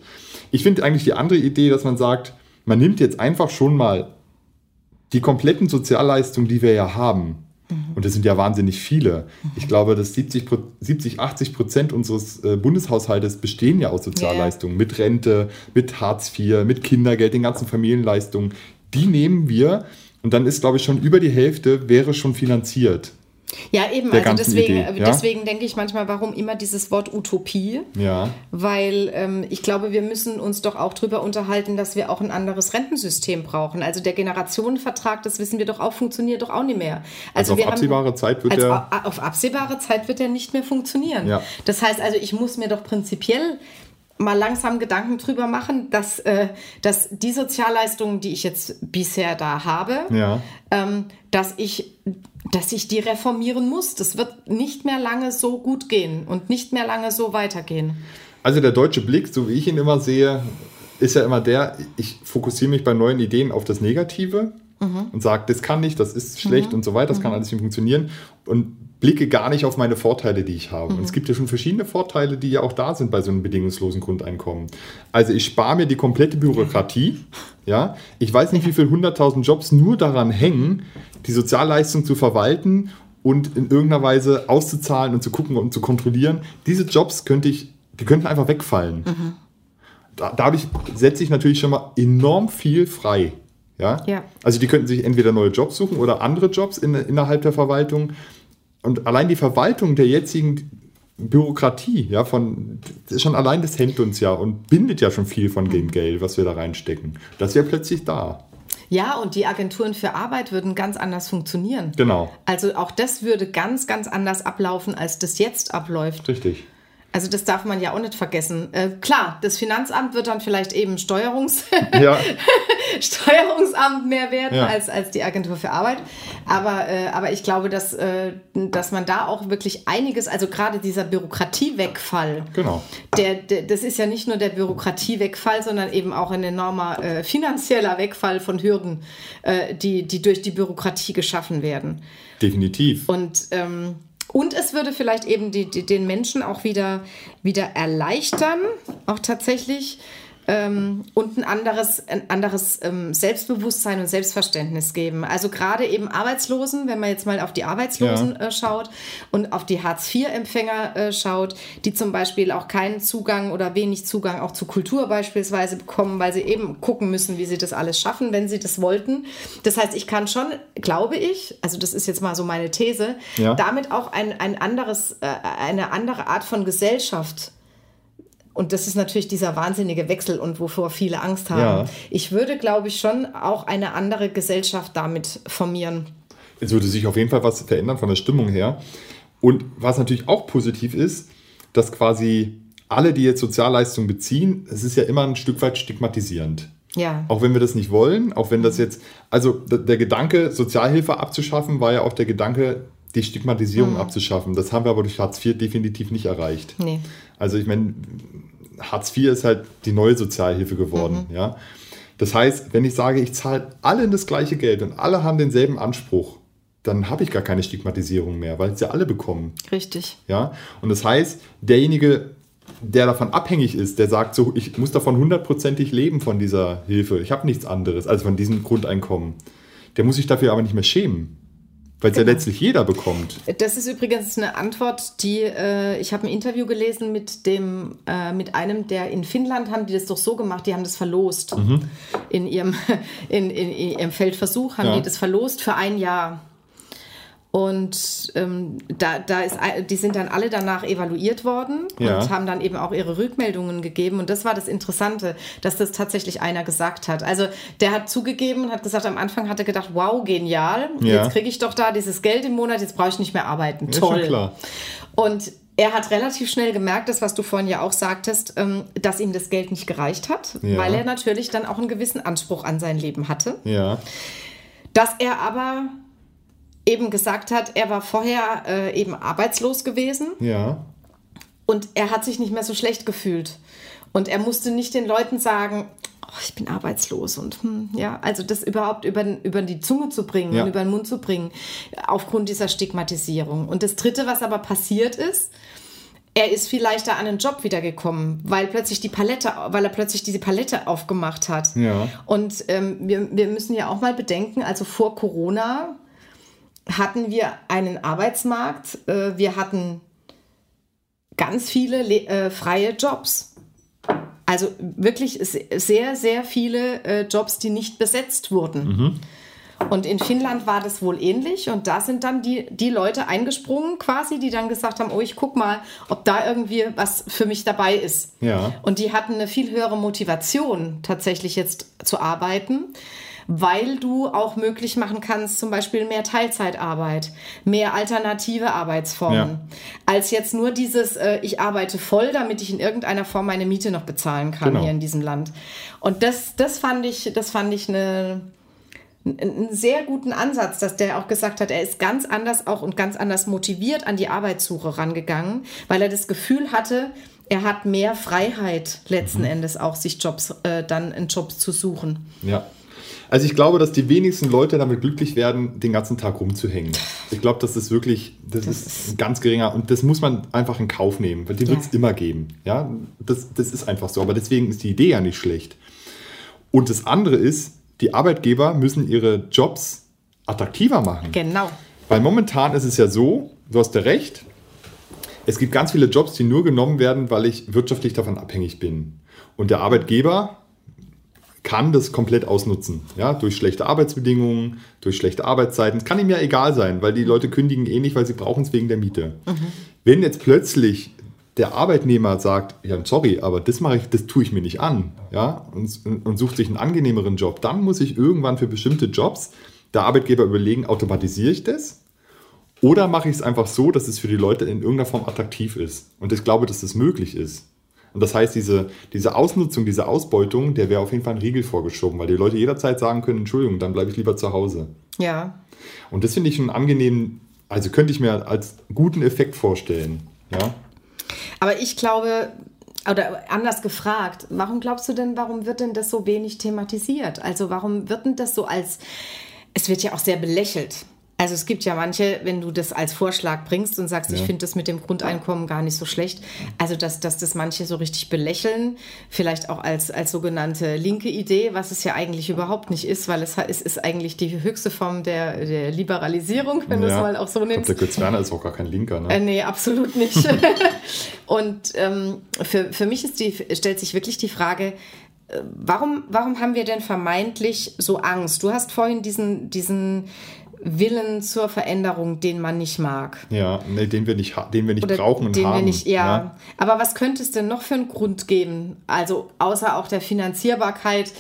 Ich finde eigentlich die andere Idee, dass man sagt, man nimmt jetzt einfach schon mal die kompletten Sozialleistungen, die wir ja haben, mhm. und das sind ja wahnsinnig viele. Ich glaube, dass 70, 70 80 Prozent unseres äh, Bundeshaushaltes bestehen ja aus Sozialleistungen, yeah. mit Rente, mit Hartz IV, mit Kindergeld, den ganzen Familienleistungen. Die nehmen wir und dann ist, glaube ich, schon über die Hälfte wäre schon finanziert. Ja, eben, also deswegen, Idee, ja? deswegen denke ich manchmal, warum immer dieses Wort Utopie? Ja. Weil ähm, ich glaube, wir müssen uns doch auch darüber unterhalten, dass wir auch ein anderes Rentensystem brauchen. Also der Generationenvertrag, das wissen wir doch auch, funktioniert doch auch nicht mehr. Also, also auf absehbare haben, Zeit wird er. Auf absehbare Zeit wird er nicht mehr funktionieren. Ja. Das heißt also, ich muss mir doch prinzipiell mal langsam Gedanken drüber machen, dass, äh, dass die Sozialleistungen, die ich jetzt bisher da habe, ja. ähm, dass ich dass ich die reformieren muss. Das wird nicht mehr lange so gut gehen und nicht mehr lange so weitergehen. Also der deutsche Blick, so wie ich ihn immer sehe, ist ja immer der, ich fokussiere mich bei neuen Ideen auf das Negative mhm. und sage, das kann nicht, das ist schlecht mhm. und so weiter, das mhm. kann alles nicht funktionieren und blicke gar nicht auf meine Vorteile, die ich habe. Und es mhm. gibt ja schon verschiedene Vorteile, die ja auch da sind bei so einem bedingungslosen Grundeinkommen. Also ich spare mir die komplette Bürokratie. Ja, ich weiß nicht, wie viele hunderttausend Jobs nur daran hängen, die Sozialleistung zu verwalten und in irgendeiner Weise auszuzahlen und zu gucken und zu kontrollieren. Diese Jobs könnte ich, die könnten einfach wegfallen. Mhm. Da, dadurch setze ich natürlich schon mal enorm viel frei. Ja? ja? Also die könnten sich entweder neue Jobs suchen oder andere Jobs in, innerhalb der Verwaltung. Und allein die Verwaltung der jetzigen Bürokratie, ja, von schon allein das hemmt uns ja und bindet ja schon viel von dem. Geld, was wir da reinstecken. Das wäre plötzlich da. Ja, und die Agenturen für Arbeit würden ganz anders funktionieren. Genau. Also auch das würde ganz, ganz anders ablaufen, als das jetzt abläuft. Richtig. Also das darf man ja auch nicht vergessen. Äh, klar, das Finanzamt wird dann vielleicht eben Steuerungs ja. Steuerungsamt mehr werden ja. als, als die Agentur für Arbeit. Aber, äh, aber ich glaube, dass, äh, dass man da auch wirklich einiges, also gerade dieser Bürokratiewegfall, genau. der, der, das ist ja nicht nur der Bürokratiewegfall, sondern eben auch ein enormer äh, finanzieller Wegfall von Hürden, äh, die, die durch die Bürokratie geschaffen werden. Definitiv. Und ähm, und es würde vielleicht eben die, die, den Menschen auch wieder, wieder erleichtern, auch tatsächlich, ähm, und ein anderes, ein anderes ähm, Selbstbewusstsein und Selbstverständnis geben. Also gerade eben Arbeitslosen, wenn man jetzt mal auf die Arbeitslosen ja. äh, schaut und auf die Hartz-IV-Empfänger äh, schaut, die zum Beispiel auch keinen Zugang oder wenig Zugang auch zu Kultur beispielsweise bekommen, weil sie eben gucken müssen, wie sie das alles schaffen, wenn sie das wollten. Das heißt, ich kann schon, glaube ich, also das ist jetzt mal so meine These, ja. damit auch ein, ein anderes, äh, eine andere Art von Gesellschaft und das ist natürlich dieser wahnsinnige Wechsel und wovor viele Angst haben. Ja. Ich würde, glaube ich, schon auch eine andere Gesellschaft damit formieren. Es würde sich auf jeden Fall was verändern von der Stimmung her. Und was natürlich auch positiv ist, dass quasi alle, die jetzt Sozialleistungen beziehen, es ist ja immer ein Stück weit stigmatisierend. Ja. Auch wenn wir das nicht wollen, auch wenn das jetzt, also der Gedanke, Sozialhilfe abzuschaffen, war ja auch der Gedanke, die Stigmatisierung mhm. abzuschaffen. Das haben wir aber durch Hartz IV definitiv nicht erreicht. Nee. Also ich meine, Hartz IV ist halt die neue Sozialhilfe geworden. Mhm. Ja? Das heißt, wenn ich sage, ich zahle alle das gleiche Geld und alle haben denselben Anspruch, dann habe ich gar keine Stigmatisierung mehr, weil es ja alle bekommen. Richtig. Ja? Und das heißt, derjenige, der davon abhängig ist, der sagt so, ich muss davon hundertprozentig leben von dieser Hilfe, ich habe nichts anderes, also von diesem Grundeinkommen, der muss sich dafür aber nicht mehr schämen. Weil es genau. ja letztlich jeder bekommt. Das ist übrigens eine Antwort, die äh, ich habe ein Interview gelesen mit dem äh, mit einem, der in Finnland haben die das doch so gemacht, die haben das verlost mhm. in ihrem in, in, in, ihrem Feldversuch haben ja. die das verlost für ein Jahr. Und ähm, da, da ist, die sind dann alle danach evaluiert worden ja. und haben dann eben auch ihre Rückmeldungen gegeben. Und das war das Interessante, dass das tatsächlich einer gesagt hat. Also der hat zugegeben und hat gesagt, am Anfang hat er gedacht, wow, genial, ja. jetzt kriege ich doch da dieses Geld im Monat, jetzt brauche ich nicht mehr arbeiten. Ja, Toll. Klar. Und er hat relativ schnell gemerkt, das, was du vorhin ja auch sagtest, ähm, dass ihm das Geld nicht gereicht hat, ja. weil er natürlich dann auch einen gewissen Anspruch an sein Leben hatte. Ja. Dass er aber eben gesagt hat, er war vorher äh, eben arbeitslos gewesen. Ja. und er hat sich nicht mehr so schlecht gefühlt. Und er musste nicht den Leuten sagen, oh, ich bin arbeitslos und hm, ja, also das überhaupt über, über die Zunge zu bringen ja. und über den Mund zu bringen, aufgrund dieser Stigmatisierung. Und das Dritte, was aber passiert ist, er ist viel leichter an einen Job wiedergekommen, weil plötzlich die Palette, weil er plötzlich diese Palette aufgemacht hat. Ja. Und ähm, wir, wir müssen ja auch mal bedenken, also vor Corona hatten wir einen Arbeitsmarkt, äh, wir hatten ganz viele äh, freie Jobs. Also wirklich sehr, sehr viele äh, Jobs, die nicht besetzt wurden. Mhm. Und in Finnland war das wohl ähnlich. Und da sind dann die, die Leute eingesprungen quasi, die dann gesagt haben, oh, ich guck mal, ob da irgendwie was für mich dabei ist. Ja. Und die hatten eine viel höhere Motivation, tatsächlich jetzt zu arbeiten weil du auch möglich machen kannst, zum Beispiel mehr Teilzeitarbeit, mehr alternative Arbeitsformen, ja. als jetzt nur dieses, äh, ich arbeite voll, damit ich in irgendeiner Form meine Miete noch bezahlen kann genau. hier in diesem Land. Und das, das fand ich, das fand ich eine, einen sehr guten Ansatz, dass der auch gesagt hat, er ist ganz anders auch und ganz anders motiviert an die Arbeitssuche rangegangen, weil er das Gefühl hatte, er hat mehr Freiheit letzten mhm. Endes auch, sich Jobs, äh, dann einen Job zu suchen. Ja. Also ich glaube, dass die wenigsten Leute damit glücklich werden, den ganzen Tag rumzuhängen. Ich glaube, das ist wirklich, das, das ist ganz geringer und das muss man einfach in Kauf nehmen, weil die wird es immer geben. Ja, das, das ist einfach so. Aber deswegen ist die Idee ja nicht schlecht. Und das andere ist, die Arbeitgeber müssen ihre Jobs attraktiver machen. Genau. Weil momentan ist es ja so, du hast ja recht, es gibt ganz viele Jobs, die nur genommen werden, weil ich wirtschaftlich davon abhängig bin. Und der Arbeitgeber kann das komplett ausnutzen. Ja, durch schlechte Arbeitsbedingungen, durch schlechte Arbeitszeiten. Es kann ihm ja egal sein, weil die Leute kündigen eh nicht, weil sie brauchen es wegen der Miete. Mhm. Wenn jetzt plötzlich der Arbeitnehmer sagt, ja, sorry, aber das mache ich, das tue ich mir nicht an, ja, und, und sucht sich einen angenehmeren Job, dann muss ich irgendwann für bestimmte Jobs der Arbeitgeber überlegen, automatisiere ich das? Oder mache ich es einfach so, dass es für die Leute in irgendeiner Form attraktiv ist? Und ich glaube, dass das möglich ist. Und das heißt, diese, diese Ausnutzung, diese Ausbeutung, der wäre auf jeden Fall ein Riegel vorgeschoben, weil die Leute jederzeit sagen können, Entschuldigung, dann bleibe ich lieber zu Hause. Ja. Und das finde ich einen angenehmen, also könnte ich mir als guten Effekt vorstellen. Ja. Aber ich glaube, oder anders gefragt, warum glaubst du denn, warum wird denn das so wenig thematisiert? Also warum wird denn das so als, es wird ja auch sehr belächelt. Also es gibt ja manche, wenn du das als Vorschlag bringst und sagst, ja. ich finde das mit dem Grundeinkommen gar nicht so schlecht, also dass, dass das manche so richtig belächeln, vielleicht auch als, als sogenannte linke Idee, was es ja eigentlich überhaupt nicht ist, weil es, es ist eigentlich die höchste Form der, der Liberalisierung, wenn ja. du es mal auch so nimmst. Ich glaub, der Götz Werner ist auch gar kein Linker, ne? Äh, nee, absolut nicht. und ähm, für, für mich ist die, stellt sich wirklich die Frage, äh, Warum, warum haben wir denn vermeintlich so Angst? Du hast vorhin diesen, diesen Willen zur Veränderung, den man nicht mag. Ja, nee, den wir nicht, den wir nicht Oder brauchen und den haben. Wir nicht, ja. ja. Aber was könnte es denn noch für einen Grund geben? Also außer auch der Finanzierbarkeit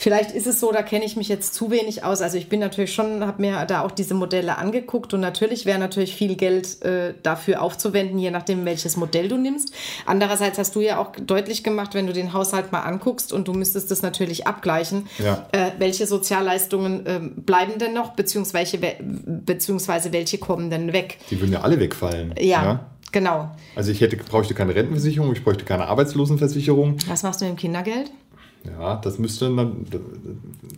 Vielleicht ist es so, da kenne ich mich jetzt zu wenig aus. Also ich bin natürlich schon, habe mir da auch diese Modelle angeguckt und natürlich wäre natürlich viel Geld äh, dafür aufzuwenden, je nachdem, welches Modell du nimmst. Andererseits hast du ja auch deutlich gemacht, wenn du den Haushalt mal anguckst und du müsstest das natürlich abgleichen, ja. äh, welche Sozialleistungen äh, bleiben denn noch, beziehungsweise, beziehungsweise welche kommen denn weg. Die würden ja alle wegfallen. ja? ja? Genau. Also ich hätte, bräuchte keine Rentenversicherung, ich bräuchte keine Arbeitslosenversicherung. Was machst du mit dem Kindergeld? Ja, das müsste, dann,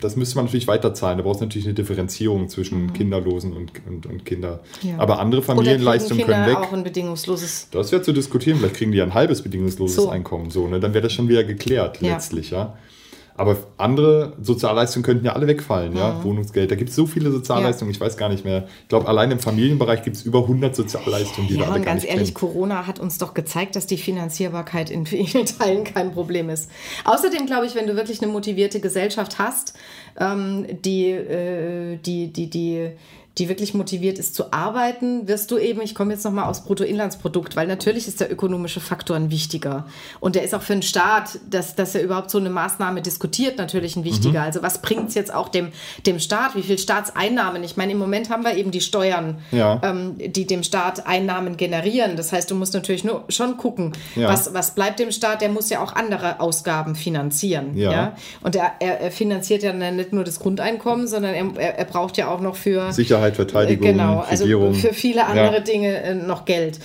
das müsste man natürlich weiterzahlen. Da braucht es natürlich eine Differenzierung zwischen mhm. Kinderlosen und, und, und Kinder. Ja. Aber andere Familienleistungen können weg. auch ein bedingungsloses. Das wäre zu diskutieren. Vielleicht kriegen die ein halbes bedingungsloses so. Einkommen. So, ne? Dann wäre das schon wieder geklärt ja. letztlich. Ja. Aber andere Sozialleistungen könnten ja alle wegfallen, ja. ja? Wohnungsgeld, da gibt es so viele Sozialleistungen, ja. ich weiß gar nicht mehr. Ich glaube, allein im Familienbereich gibt es über 100 Sozialleistungen, die ja, da alle und ganz ehrlich, kennen. Corona hat uns doch gezeigt, dass die Finanzierbarkeit in vielen Teilen kein Problem ist. Außerdem glaube ich, wenn du wirklich eine motivierte Gesellschaft hast, ähm, die, äh, die, die, die die wirklich motiviert ist zu arbeiten, wirst du eben, ich komme jetzt nochmal aufs Bruttoinlandsprodukt, weil natürlich ist der ökonomische Faktor ein wichtiger. Und der ist auch für den Staat, dass, dass er überhaupt so eine Maßnahme diskutiert, natürlich ein wichtiger. Mhm. Also was bringt es jetzt auch dem, dem Staat? Wie viel Staatseinnahmen? Ich meine, im Moment haben wir eben die Steuern, ja. ähm, die dem Staat Einnahmen generieren. Das heißt, du musst natürlich nur schon gucken, ja. was, was bleibt dem Staat? Der muss ja auch andere Ausgaben finanzieren. Ja. ja? Und er, er, er finanziert ja nicht nur das Grundeinkommen, sondern er, er braucht ja auch noch für Sicherheit Sicherheit, Verteidigung, Genau, also Regierung. für viele andere ja. Dinge äh, noch Geld.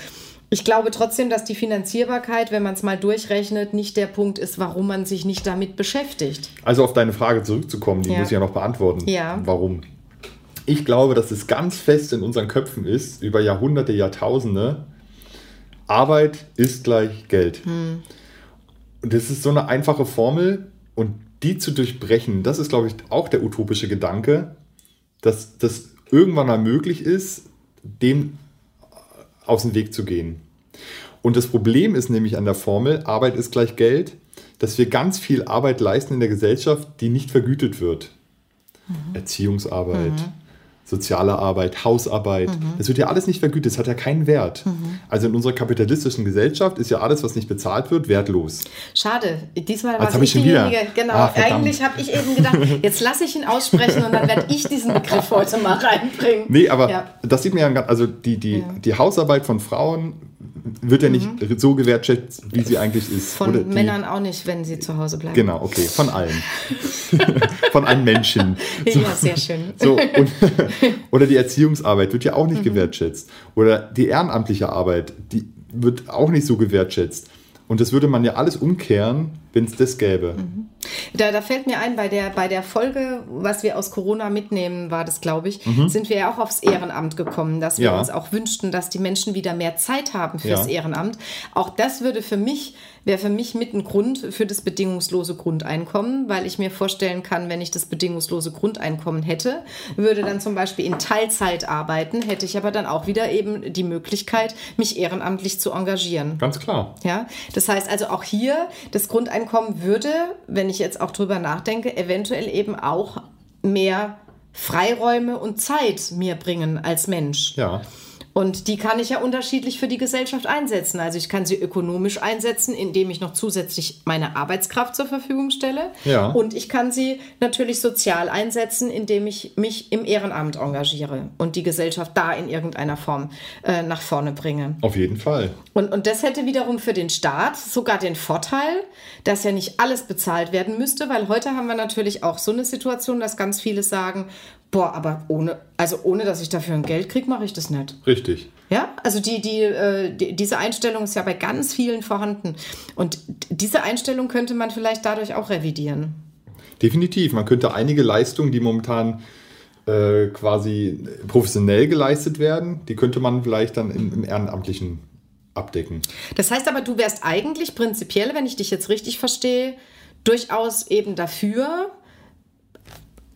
Ich glaube trotzdem, dass die Finanzierbarkeit, wenn man es mal durchrechnet, nicht der Punkt ist, warum man sich nicht damit beschäftigt. Also auf deine Frage zurückzukommen, die ja. muss ich ja noch beantworten. Ja. Warum? Ich glaube, dass es ganz fest in unseren Köpfen ist, über Jahrhunderte, Jahrtausende, Arbeit ist gleich Geld. Hm. Und das ist so eine einfache Formel und die zu durchbrechen, das ist, glaube ich, auch der utopische Gedanke, dass das irgendwann mal möglich ist, dem aus dem Weg zu gehen. Und das Problem ist nämlich an der Formel, Arbeit ist gleich Geld, dass wir ganz viel Arbeit leisten in der Gesellschaft, die nicht vergütet wird. Mhm. Erziehungsarbeit, mhm soziale Arbeit, Hausarbeit. Mhm. Das wird ja alles nicht vergütet, das hat ja keinen Wert. Mhm. Also in unserer kapitalistischen Gesellschaft ist ja alles, was nicht bezahlt wird, wertlos. Schade, diesmal war ich diejenige. Genau, ah, eigentlich habe ich eben gedacht, jetzt lasse ich ihn aussprechen und dann werde ich diesen Begriff heute mal reinbringen. Nee, aber ja. das sieht man ja, also die, die, ja. die Hausarbeit von Frauen wird ja nicht mhm. so gewertschätzt, wie sie eigentlich ist. Von Oder Männern auch nicht, wenn sie zu Hause bleiben. Genau, okay, von allen. von allen Menschen. So. Ja, sehr schön. So, und, oder die Erziehungsarbeit wird ja auch nicht mhm. gewertschätzt. Oder die ehrenamtliche Arbeit, die wird auch nicht so gewertschätzt. Und das würde man ja alles umkehren, wenn es das gäbe. Mhm. Da, da fällt mir ein, bei der, bei der Folge, was wir aus Corona mitnehmen, war das, glaube ich, mhm. sind wir ja auch aufs Ehrenamt gekommen, dass wir ja. uns auch wünschten, dass die Menschen wieder mehr Zeit haben fürs ja. Ehrenamt. Auch das würde für mich wäre für mich mit ein Grund für das bedingungslose Grundeinkommen, weil ich mir vorstellen kann, wenn ich das bedingungslose Grundeinkommen hätte, würde dann zum Beispiel in Teilzeit arbeiten, hätte ich aber dann auch wieder eben die Möglichkeit, mich ehrenamtlich zu engagieren. Ganz klar. Ja, das heißt also auch hier, das Grundeinkommen würde, wenn ich jetzt auch drüber nachdenke, eventuell eben auch mehr Freiräume und Zeit mir bringen als Mensch. Ja. Und die kann ich ja unterschiedlich für die Gesellschaft einsetzen. Also ich kann sie ökonomisch einsetzen, indem ich noch zusätzlich meine Arbeitskraft zur Verfügung stelle. Ja. Und ich kann sie natürlich sozial einsetzen, indem ich mich im Ehrenamt engagiere und die Gesellschaft da in irgendeiner Form äh, nach vorne bringe. Auf jeden Fall. Und, und das hätte wiederum für den Staat sogar den Vorteil, dass ja nicht alles bezahlt werden müsste, weil heute haben wir natürlich auch so eine Situation, dass ganz viele sagen, Boah, aber ohne, also ohne, dass ich dafür ein Geld kriege, mache ich das nicht. Richtig. Ja, also die, die, äh, die, diese Einstellung ist ja bei ganz vielen vorhanden. Und diese Einstellung könnte man vielleicht dadurch auch revidieren. Definitiv. Man könnte einige Leistungen, die momentan äh, quasi professionell geleistet werden, die könnte man vielleicht dann im, im Ehrenamtlichen abdecken. Das heißt aber, du wärst eigentlich prinzipiell, wenn ich dich jetzt richtig verstehe, durchaus eben dafür,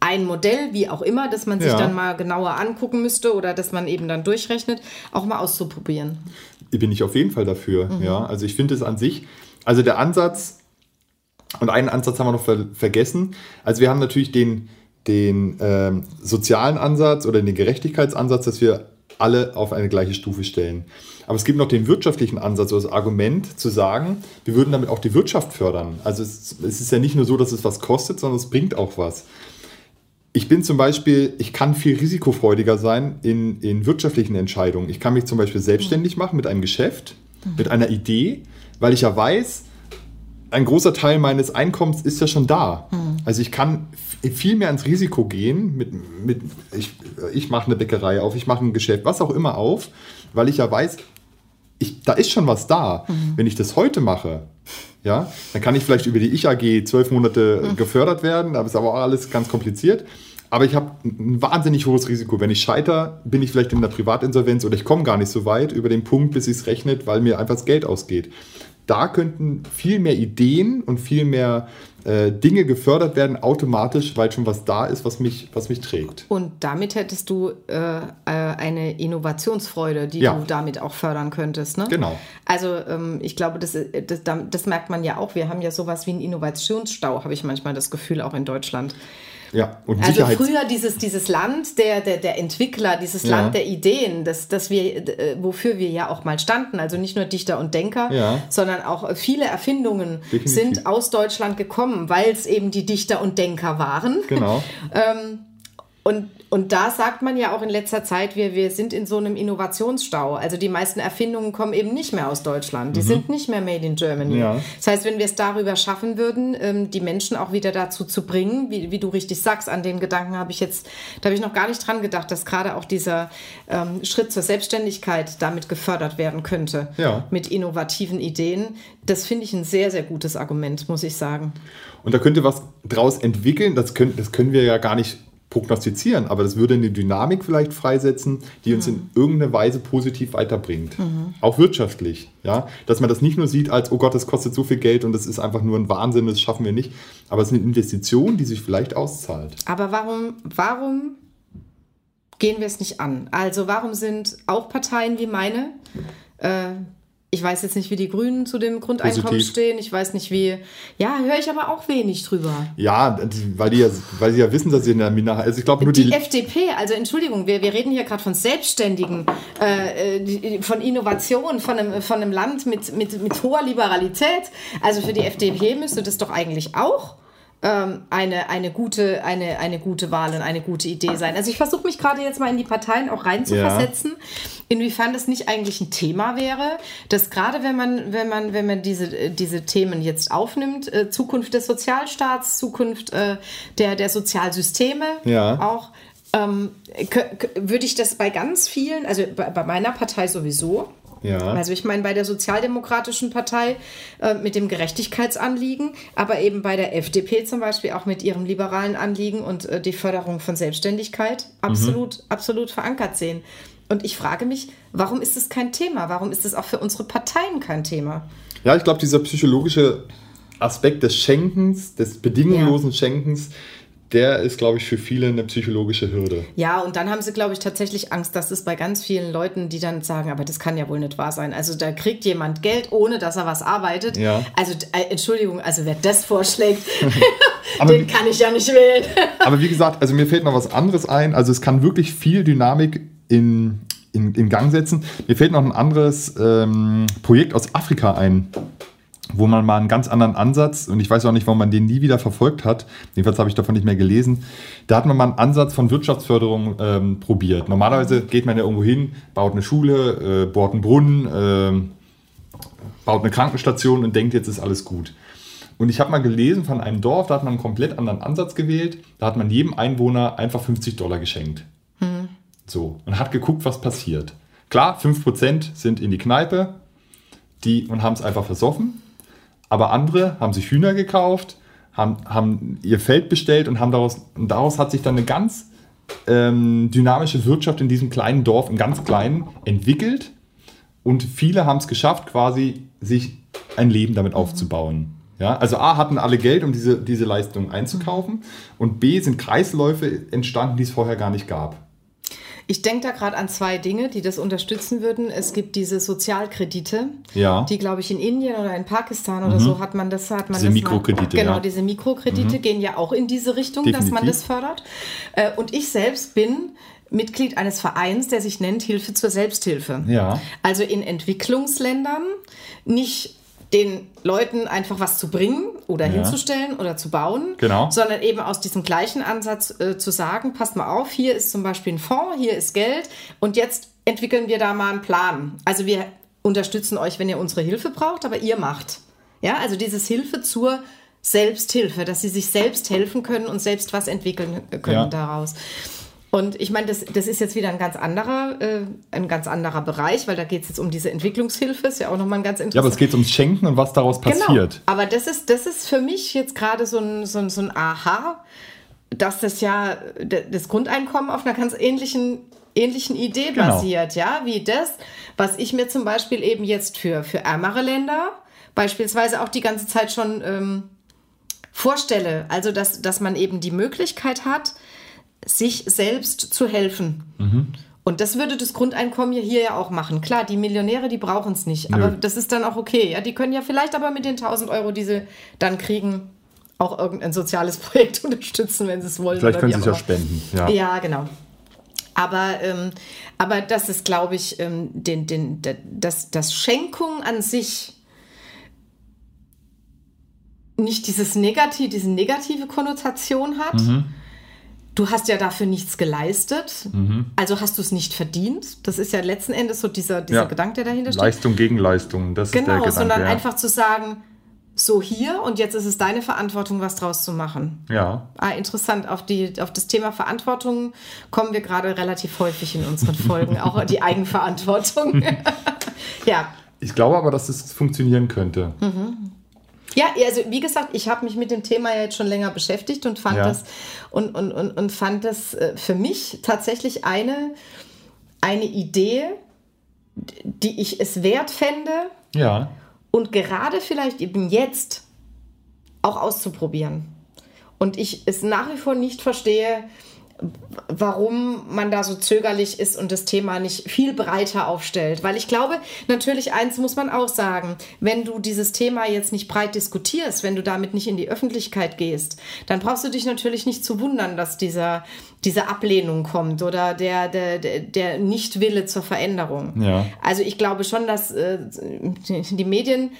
ein Modell, wie auch immer, das man sich ja. dann mal genauer angucken müsste oder das man eben dann durchrechnet, auch mal auszuprobieren. Bin ich auf jeden Fall dafür, mhm. ja. Also ich finde es an sich, also der Ansatz, und einen Ansatz haben wir noch ver vergessen. Also wir haben natürlich den, den ähm, sozialen Ansatz oder den Gerechtigkeitsansatz, dass wir alle auf eine gleiche Stufe stellen. Aber es gibt noch den wirtschaftlichen Ansatz oder das Argument zu sagen, wir würden damit auch die Wirtschaft fördern. Also es, es ist ja nicht nur so, dass es was kostet, sondern es bringt auch was ich bin zum Beispiel, ich kann viel risikofreudiger sein in, in wirtschaftlichen Entscheidungen. Ich kann mich zum Beispiel selbstständig machen mit einem Geschäft, mit einer Idee, weil ich ja weiß, ein großer Teil meines Einkommens ist ja schon da. Mhm. Also ich kann viel mehr ins Risiko gehen. Mit, mit, ich ich mache eine Bäckerei auf, ich mache ein Geschäft, was auch immer auf, weil ich ja weiß, ich, da ist schon was da. Mhm. Wenn ich das heute mache, ja, dann kann ich vielleicht über die Ich-AG zwölf Monate mhm. gefördert werden, aber ist aber auch alles ganz kompliziert. Aber ich habe ein wahnsinnig hohes Risiko. Wenn ich scheitere, bin ich vielleicht in der Privatinsolvenz oder ich komme gar nicht so weit über den Punkt, bis es rechnet, weil mir einfach das Geld ausgeht. Da könnten viel mehr Ideen und viel mehr äh, Dinge gefördert werden automatisch, weil schon was da ist, was mich, was mich trägt. Und damit hättest du äh, äh eine Innovationsfreude, die ja. du damit auch fördern könntest. Ne? Genau. Also ähm, ich glaube, das, das, das merkt man ja auch. Wir haben ja sowas wie einen Innovationsstau, habe ich manchmal das Gefühl, auch in Deutschland. Ja, und also früher dieses, dieses Land der, der, der Entwickler, dieses ja. Land der Ideen, das, das wir, äh, wofür wir ja auch mal standen. Also nicht nur Dichter und Denker, ja. sondern auch viele Erfindungen Definitiv. sind aus Deutschland gekommen, weil es eben die Dichter und Denker waren. Genau. ähm, und, und da sagt man ja auch in letzter Zeit, wir, wir sind in so einem Innovationsstau. Also die meisten Erfindungen kommen eben nicht mehr aus Deutschland. Die mhm. sind nicht mehr made in Germany. Ja. Das heißt, wenn wir es darüber schaffen würden, ähm, die Menschen auch wieder dazu zu bringen, wie, wie du richtig sagst, an den Gedanken habe ich jetzt, da habe ich noch gar nicht dran gedacht, dass gerade auch dieser ähm, Schritt zur Selbstständigkeit damit gefördert werden könnte. Ja. Mit innovativen Ideen. Das finde ich ein sehr, sehr gutes Argument, muss ich sagen. Und da könnte was draus entwickeln. Das können, das können wir ja gar nicht prognostizieren, aber das würde eine Dynamik vielleicht freisetzen, die uns mhm. in irgendeiner Weise positiv weiterbringt. Mhm. Auch wirtschaftlich. Ja? Dass man das nicht nur sieht als, oh Gott, das kostet so viel Geld und das ist einfach nur ein Wahnsinn, das schaffen wir nicht. Aber es ist eine Investition, die sich vielleicht auszahlt. Aber warum, warum gehen wir es nicht an? Also warum sind auch Parteien wie meine äh, ich weiß jetzt nicht, wie die Grünen zu dem Grundeinkommen Positiv. stehen. Ich weiß nicht, wie. Ja, höre ich aber auch wenig drüber. Ja, weil die ja, weil sie ja wissen, dass sie in der Minderheit. Also ich glaube nur die, die FDP. Also Entschuldigung, wir, wir reden hier gerade von Selbstständigen, äh, von Innovation, von einem, von einem Land mit, mit, mit hoher Liberalität. Also für die FDP müsste das doch eigentlich auch ähm, eine, eine, gute, eine, eine gute Wahl und eine gute Idee sein. Also ich versuche mich gerade jetzt mal in die Parteien auch reinzuversetzen, ja. inwiefern das nicht eigentlich ein Thema wäre, dass gerade wenn man, wenn man, wenn man diese, diese Themen jetzt aufnimmt, äh, Zukunft des Sozialstaats, Zukunft äh, der, der Sozialsysteme ja. auch, ähm, würde ich das bei ganz vielen, also bei, bei meiner Partei sowieso, ja. Also ich meine bei der Sozialdemokratischen Partei äh, mit dem Gerechtigkeitsanliegen, aber eben bei der FDP zum Beispiel auch mit ihrem liberalen Anliegen und äh, die Förderung von Selbstständigkeit absolut, mhm. absolut verankert sehen. Und ich frage mich, warum ist es kein Thema? Warum ist es auch für unsere Parteien kein Thema? Ja, ich glaube, dieser psychologische Aspekt des Schenkens, des bedingungslosen ja. Schenkens, der ist, glaube ich, für viele eine psychologische Hürde. Ja, und dann haben sie, glaube ich, tatsächlich Angst, dass es bei ganz vielen Leuten, die dann sagen, aber das kann ja wohl nicht wahr sein. Also da kriegt jemand Geld, ohne dass er was arbeitet. Ja. Also äh, Entschuldigung, also wer das vorschlägt, den kann ich ja nicht wählen. aber wie gesagt, also mir fällt noch was anderes ein. Also es kann wirklich viel Dynamik in, in, in Gang setzen. Mir fällt noch ein anderes ähm, Projekt aus Afrika ein wo man mal einen ganz anderen Ansatz, und ich weiß auch nicht, warum man den nie wieder verfolgt hat, jedenfalls habe ich davon nicht mehr gelesen, da hat man mal einen Ansatz von Wirtschaftsförderung ähm, probiert. Normalerweise geht man ja irgendwo hin, baut eine Schule, äh, bohrt einen Brunnen, äh, baut eine Krankenstation und denkt, jetzt ist alles gut. Und ich habe mal gelesen von einem Dorf, da hat man einen komplett anderen Ansatz gewählt. Da hat man jedem Einwohner einfach 50 Dollar geschenkt. Hm. So, und hat geguckt, was passiert. Klar, 5% sind in die Kneipe die, und haben es einfach versoffen. Aber andere haben sich Hühner gekauft, haben, haben ihr Feld bestellt und haben daraus, und daraus hat sich dann eine ganz ähm, dynamische Wirtschaft in diesem kleinen Dorf, im ganz kleinen, entwickelt. Und viele haben es geschafft, quasi sich ein Leben damit aufzubauen. Ja, also A hatten alle Geld, um diese, diese Leistung einzukaufen. Und B sind Kreisläufe entstanden, die es vorher gar nicht gab. Ich denke da gerade an zwei Dinge, die das unterstützen würden. Es gibt diese Sozialkredite, ja. die, glaube ich, in Indien oder in Pakistan oder mhm. so hat man das. Hat man diese das Mikrokredite. Mal, genau, ja. diese Mikrokredite mhm. gehen ja auch in diese Richtung, Definitiv. dass man das fördert. Äh, und ich selbst bin Mitglied eines Vereins, der sich nennt Hilfe zur Selbsthilfe. Ja. Also in Entwicklungsländern nicht den Leuten einfach was zu bringen oder ja. hinzustellen oder zu bauen, genau. sondern eben aus diesem gleichen Ansatz äh, zu sagen, passt mal auf, hier ist zum Beispiel ein Fonds, hier ist Geld und jetzt entwickeln wir da mal einen Plan. Also wir unterstützen euch, wenn ihr unsere Hilfe braucht, aber ihr macht. Ja, also dieses Hilfe zur Selbsthilfe, dass sie sich selbst helfen können und selbst was entwickeln können ja. daraus. Und ich meine, das, das ist jetzt wieder ein ganz anderer, äh, ein ganz anderer Bereich, weil da geht es jetzt um diese Entwicklungshilfe, ist ja auch nochmal ein ganz interessanter. Ja, aber es geht ums Schenken und was daraus genau. passiert. Genau. Aber das ist, das ist für mich jetzt gerade so ein, so, ein, so ein Aha, dass das ja das Grundeinkommen auf einer ganz ähnlichen, ähnlichen Idee genau. basiert, ja, wie das, was ich mir zum Beispiel eben jetzt für, für ärmere Länder beispielsweise auch die ganze Zeit schon ähm, vorstelle. Also, dass, dass man eben die Möglichkeit hat, sich selbst zu helfen. Mhm. Und das würde das Grundeinkommen ja hier ja auch machen. Klar, die Millionäre, die brauchen es nicht. Nö. Aber das ist dann auch okay. Ja, die können ja vielleicht aber mit den 1000 Euro, die sie dann kriegen, auch irgendein soziales Projekt unterstützen, wenn sie es wollen. Vielleicht können sie es ja spenden. Ja, ja genau. Aber, ähm, aber das ist, glaube ich, ähm, den, den, das, das Schenkung an sich nicht dieses Negativ, diese negative Konnotation hat. Mhm du hast ja dafür nichts geleistet, mhm. also hast du es nicht verdient. Das ist ja letzten Endes so dieser, dieser ja. Gedanke, der dahinter steht. Leistung gegen Leistung, das genau, ist der Gedanke. Genau, sondern ja. einfach zu sagen, so hier und jetzt ist es deine Verantwortung, was draus zu machen. Ja. Ah, interessant. Auf, die, auf das Thema Verantwortung kommen wir gerade relativ häufig in unseren Folgen, auch die Eigenverantwortung. ja. Ich glaube aber, dass es funktionieren könnte. Mhm. Ja, also wie gesagt, ich habe mich mit dem Thema ja jetzt schon länger beschäftigt und fand ja. das und, und, und, und fand das äh, für mich tatsächlich eine, eine Idee, die ich es wert fände. Ja. Und gerade vielleicht eben jetzt auch auszuprobieren. Und ich es nach wie vor nicht verstehe, warum man da so zögerlich ist und das Thema nicht viel breiter aufstellt. Weil ich glaube, natürlich eins muss man auch sagen, wenn du dieses Thema jetzt nicht breit diskutierst, wenn du damit nicht in die Öffentlichkeit gehst, dann brauchst du dich natürlich nicht zu wundern, dass dieser, diese Ablehnung kommt oder der, der, der Nichtwille zur Veränderung. Ja. Also ich glaube schon, dass äh, die Medien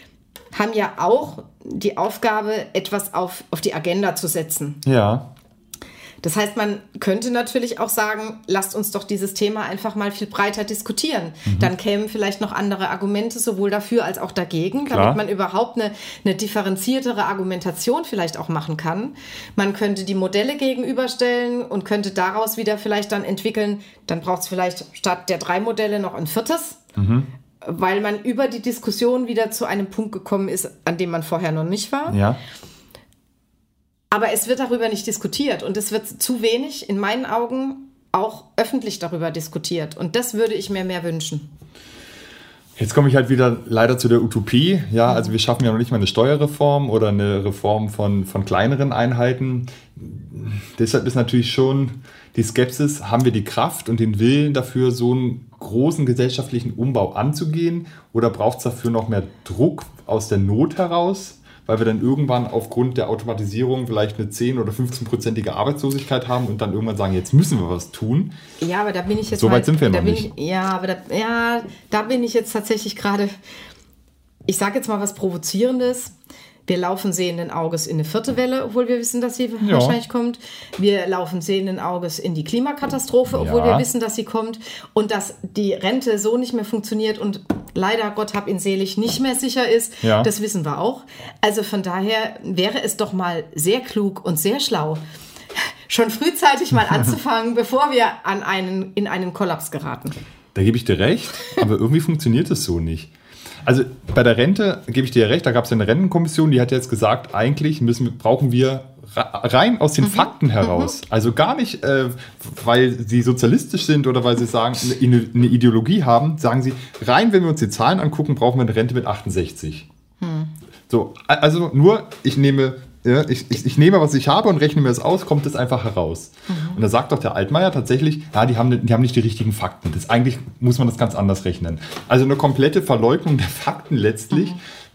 haben ja auch die Aufgabe, etwas auf, auf die Agenda zu setzen. Ja. Das heißt, man könnte natürlich auch sagen, lasst uns doch dieses Thema einfach mal viel breiter diskutieren. Mhm. Dann kämen vielleicht noch andere Argumente sowohl dafür als auch dagegen, Klar. damit man überhaupt eine, eine differenziertere Argumentation vielleicht auch machen kann. Man könnte die Modelle gegenüberstellen und könnte daraus wieder vielleicht dann entwickeln, dann braucht es vielleicht statt der drei Modelle noch ein viertes. Mhm weil man über die Diskussion wieder zu einem Punkt gekommen ist, an dem man vorher noch nicht war. Ja. Aber es wird darüber nicht diskutiert und es wird zu wenig, in meinen Augen, auch öffentlich darüber diskutiert. Und das würde ich mir mehr wünschen. Jetzt komme ich halt wieder leider zu der Utopie. Ja, also wir schaffen ja noch nicht mal eine Steuerreform oder eine Reform von, von kleineren Einheiten. Deshalb ist natürlich schon die Skepsis, haben wir die Kraft und den Willen dafür, so einen großen gesellschaftlichen Umbau anzugehen? Oder braucht es dafür noch mehr Druck aus der Not heraus? Weil wir dann irgendwann aufgrund der Automatisierung vielleicht eine 10- oder 15-prozentige Arbeitslosigkeit haben und dann irgendwann sagen, jetzt müssen wir was tun. Ja, aber da bin ich jetzt. So weit mal, sind wir noch nicht. Ich, ja, aber da, ja, da bin ich jetzt tatsächlich gerade. Ich sage jetzt mal was Provozierendes. Wir laufen sehenden Auges in eine vierte Welle, obwohl wir wissen, dass sie ja. wahrscheinlich kommt. Wir laufen sehenden Auges in die Klimakatastrophe, obwohl ja. wir wissen, dass sie kommt. Und dass die Rente so nicht mehr funktioniert und leider, Gott hab ihn selig, nicht mehr sicher ist, ja. das wissen wir auch. Also von daher wäre es doch mal sehr klug und sehr schlau, schon frühzeitig mal anzufangen, bevor wir an einen, in einen Kollaps geraten. Da gebe ich dir recht, aber irgendwie funktioniert es so nicht. Also bei der Rente gebe ich dir recht, da gab es ja eine Rentenkommission, die hat jetzt gesagt, eigentlich müssen, brauchen wir rein aus den mhm. Fakten mhm. heraus. Mhm. Also gar nicht, äh, weil sie sozialistisch sind oder weil sie sagen, eine, eine, Ideologie haben, sagen sie, rein, wenn wir uns die Zahlen angucken, brauchen wir eine Rente mit 68. Mhm. So, also nur, ich nehme ja, ich, ich, ich, nehme, was ich habe und rechne mir das aus, kommt das einfach heraus. Mhm. Und da sagt doch der Altmaier tatsächlich, ja, die haben, die haben nicht die richtigen Fakten. Das, eigentlich muss man das ganz anders rechnen. Also eine komplette Verleugnung der Fakten letztlich.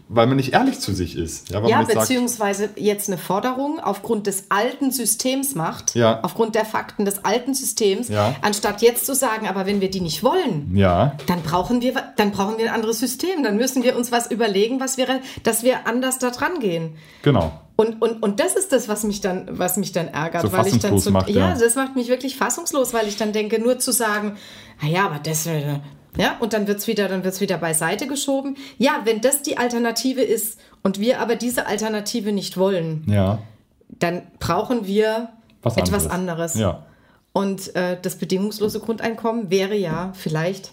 Weil man nicht ehrlich zu sich ist. Ja, ja beziehungsweise sagt, jetzt eine Forderung aufgrund des alten Systems macht, ja. aufgrund der Fakten des alten Systems, ja. anstatt jetzt zu sagen, aber wenn wir die nicht wollen, dann, brauchen wir, dann brauchen wir ein anderes System. Dann müssen wir uns was überlegen, was wir, dass wir anders da dran gehen. Genau. Und, und, und das ist das, was mich dann, was mich dann ärgert, so weil ich dann zu, macht, ja, ja, das macht mich wirklich fassungslos, weil ich dann denke, nur zu sagen, naja, aber das, äh, ja, und dann wird es wieder, wieder beiseite geschoben. Ja, wenn das die Alternative ist und wir aber diese Alternative nicht wollen, ja. dann brauchen wir Was etwas anderes. Ja. Und äh, das bedingungslose Grundeinkommen wäre ja vielleicht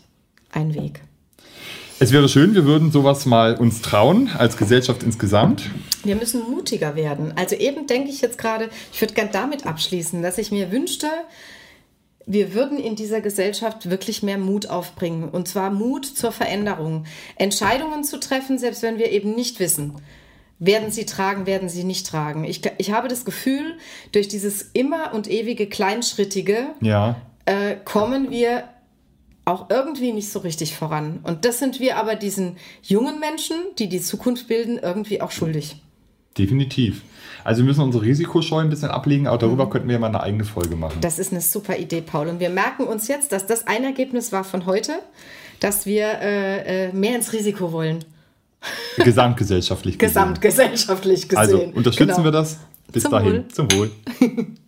ein Weg. Es wäre schön, wir würden sowas mal uns trauen, als Gesellschaft insgesamt. Wir müssen mutiger werden. Also eben denke ich jetzt gerade, ich würde gerne damit abschließen, dass ich mir wünschte, wir würden in dieser Gesellschaft wirklich mehr Mut aufbringen. Und zwar Mut zur Veränderung. Entscheidungen zu treffen, selbst wenn wir eben nicht wissen, werden sie tragen, werden sie nicht tragen. Ich, ich habe das Gefühl, durch dieses immer und ewige Kleinschrittige ja. äh, kommen wir auch irgendwie nicht so richtig voran. Und das sind wir aber diesen jungen Menschen, die die Zukunft bilden, irgendwie auch schuldig. Definitiv. Also wir müssen unsere Risikoscheu ein bisschen ablegen, aber darüber mhm. könnten wir mal eine eigene Folge machen. Das ist eine super Idee, Paul. Und wir merken uns jetzt, dass das ein Ergebnis war von heute, dass wir äh, äh mehr ins Risiko wollen. Gesamtgesellschaftlich gesehen. Gesamtgesellschaftlich gesehen. Also unterstützen genau. wir das. Bis Zum dahin. Wohl. Zum Wohl.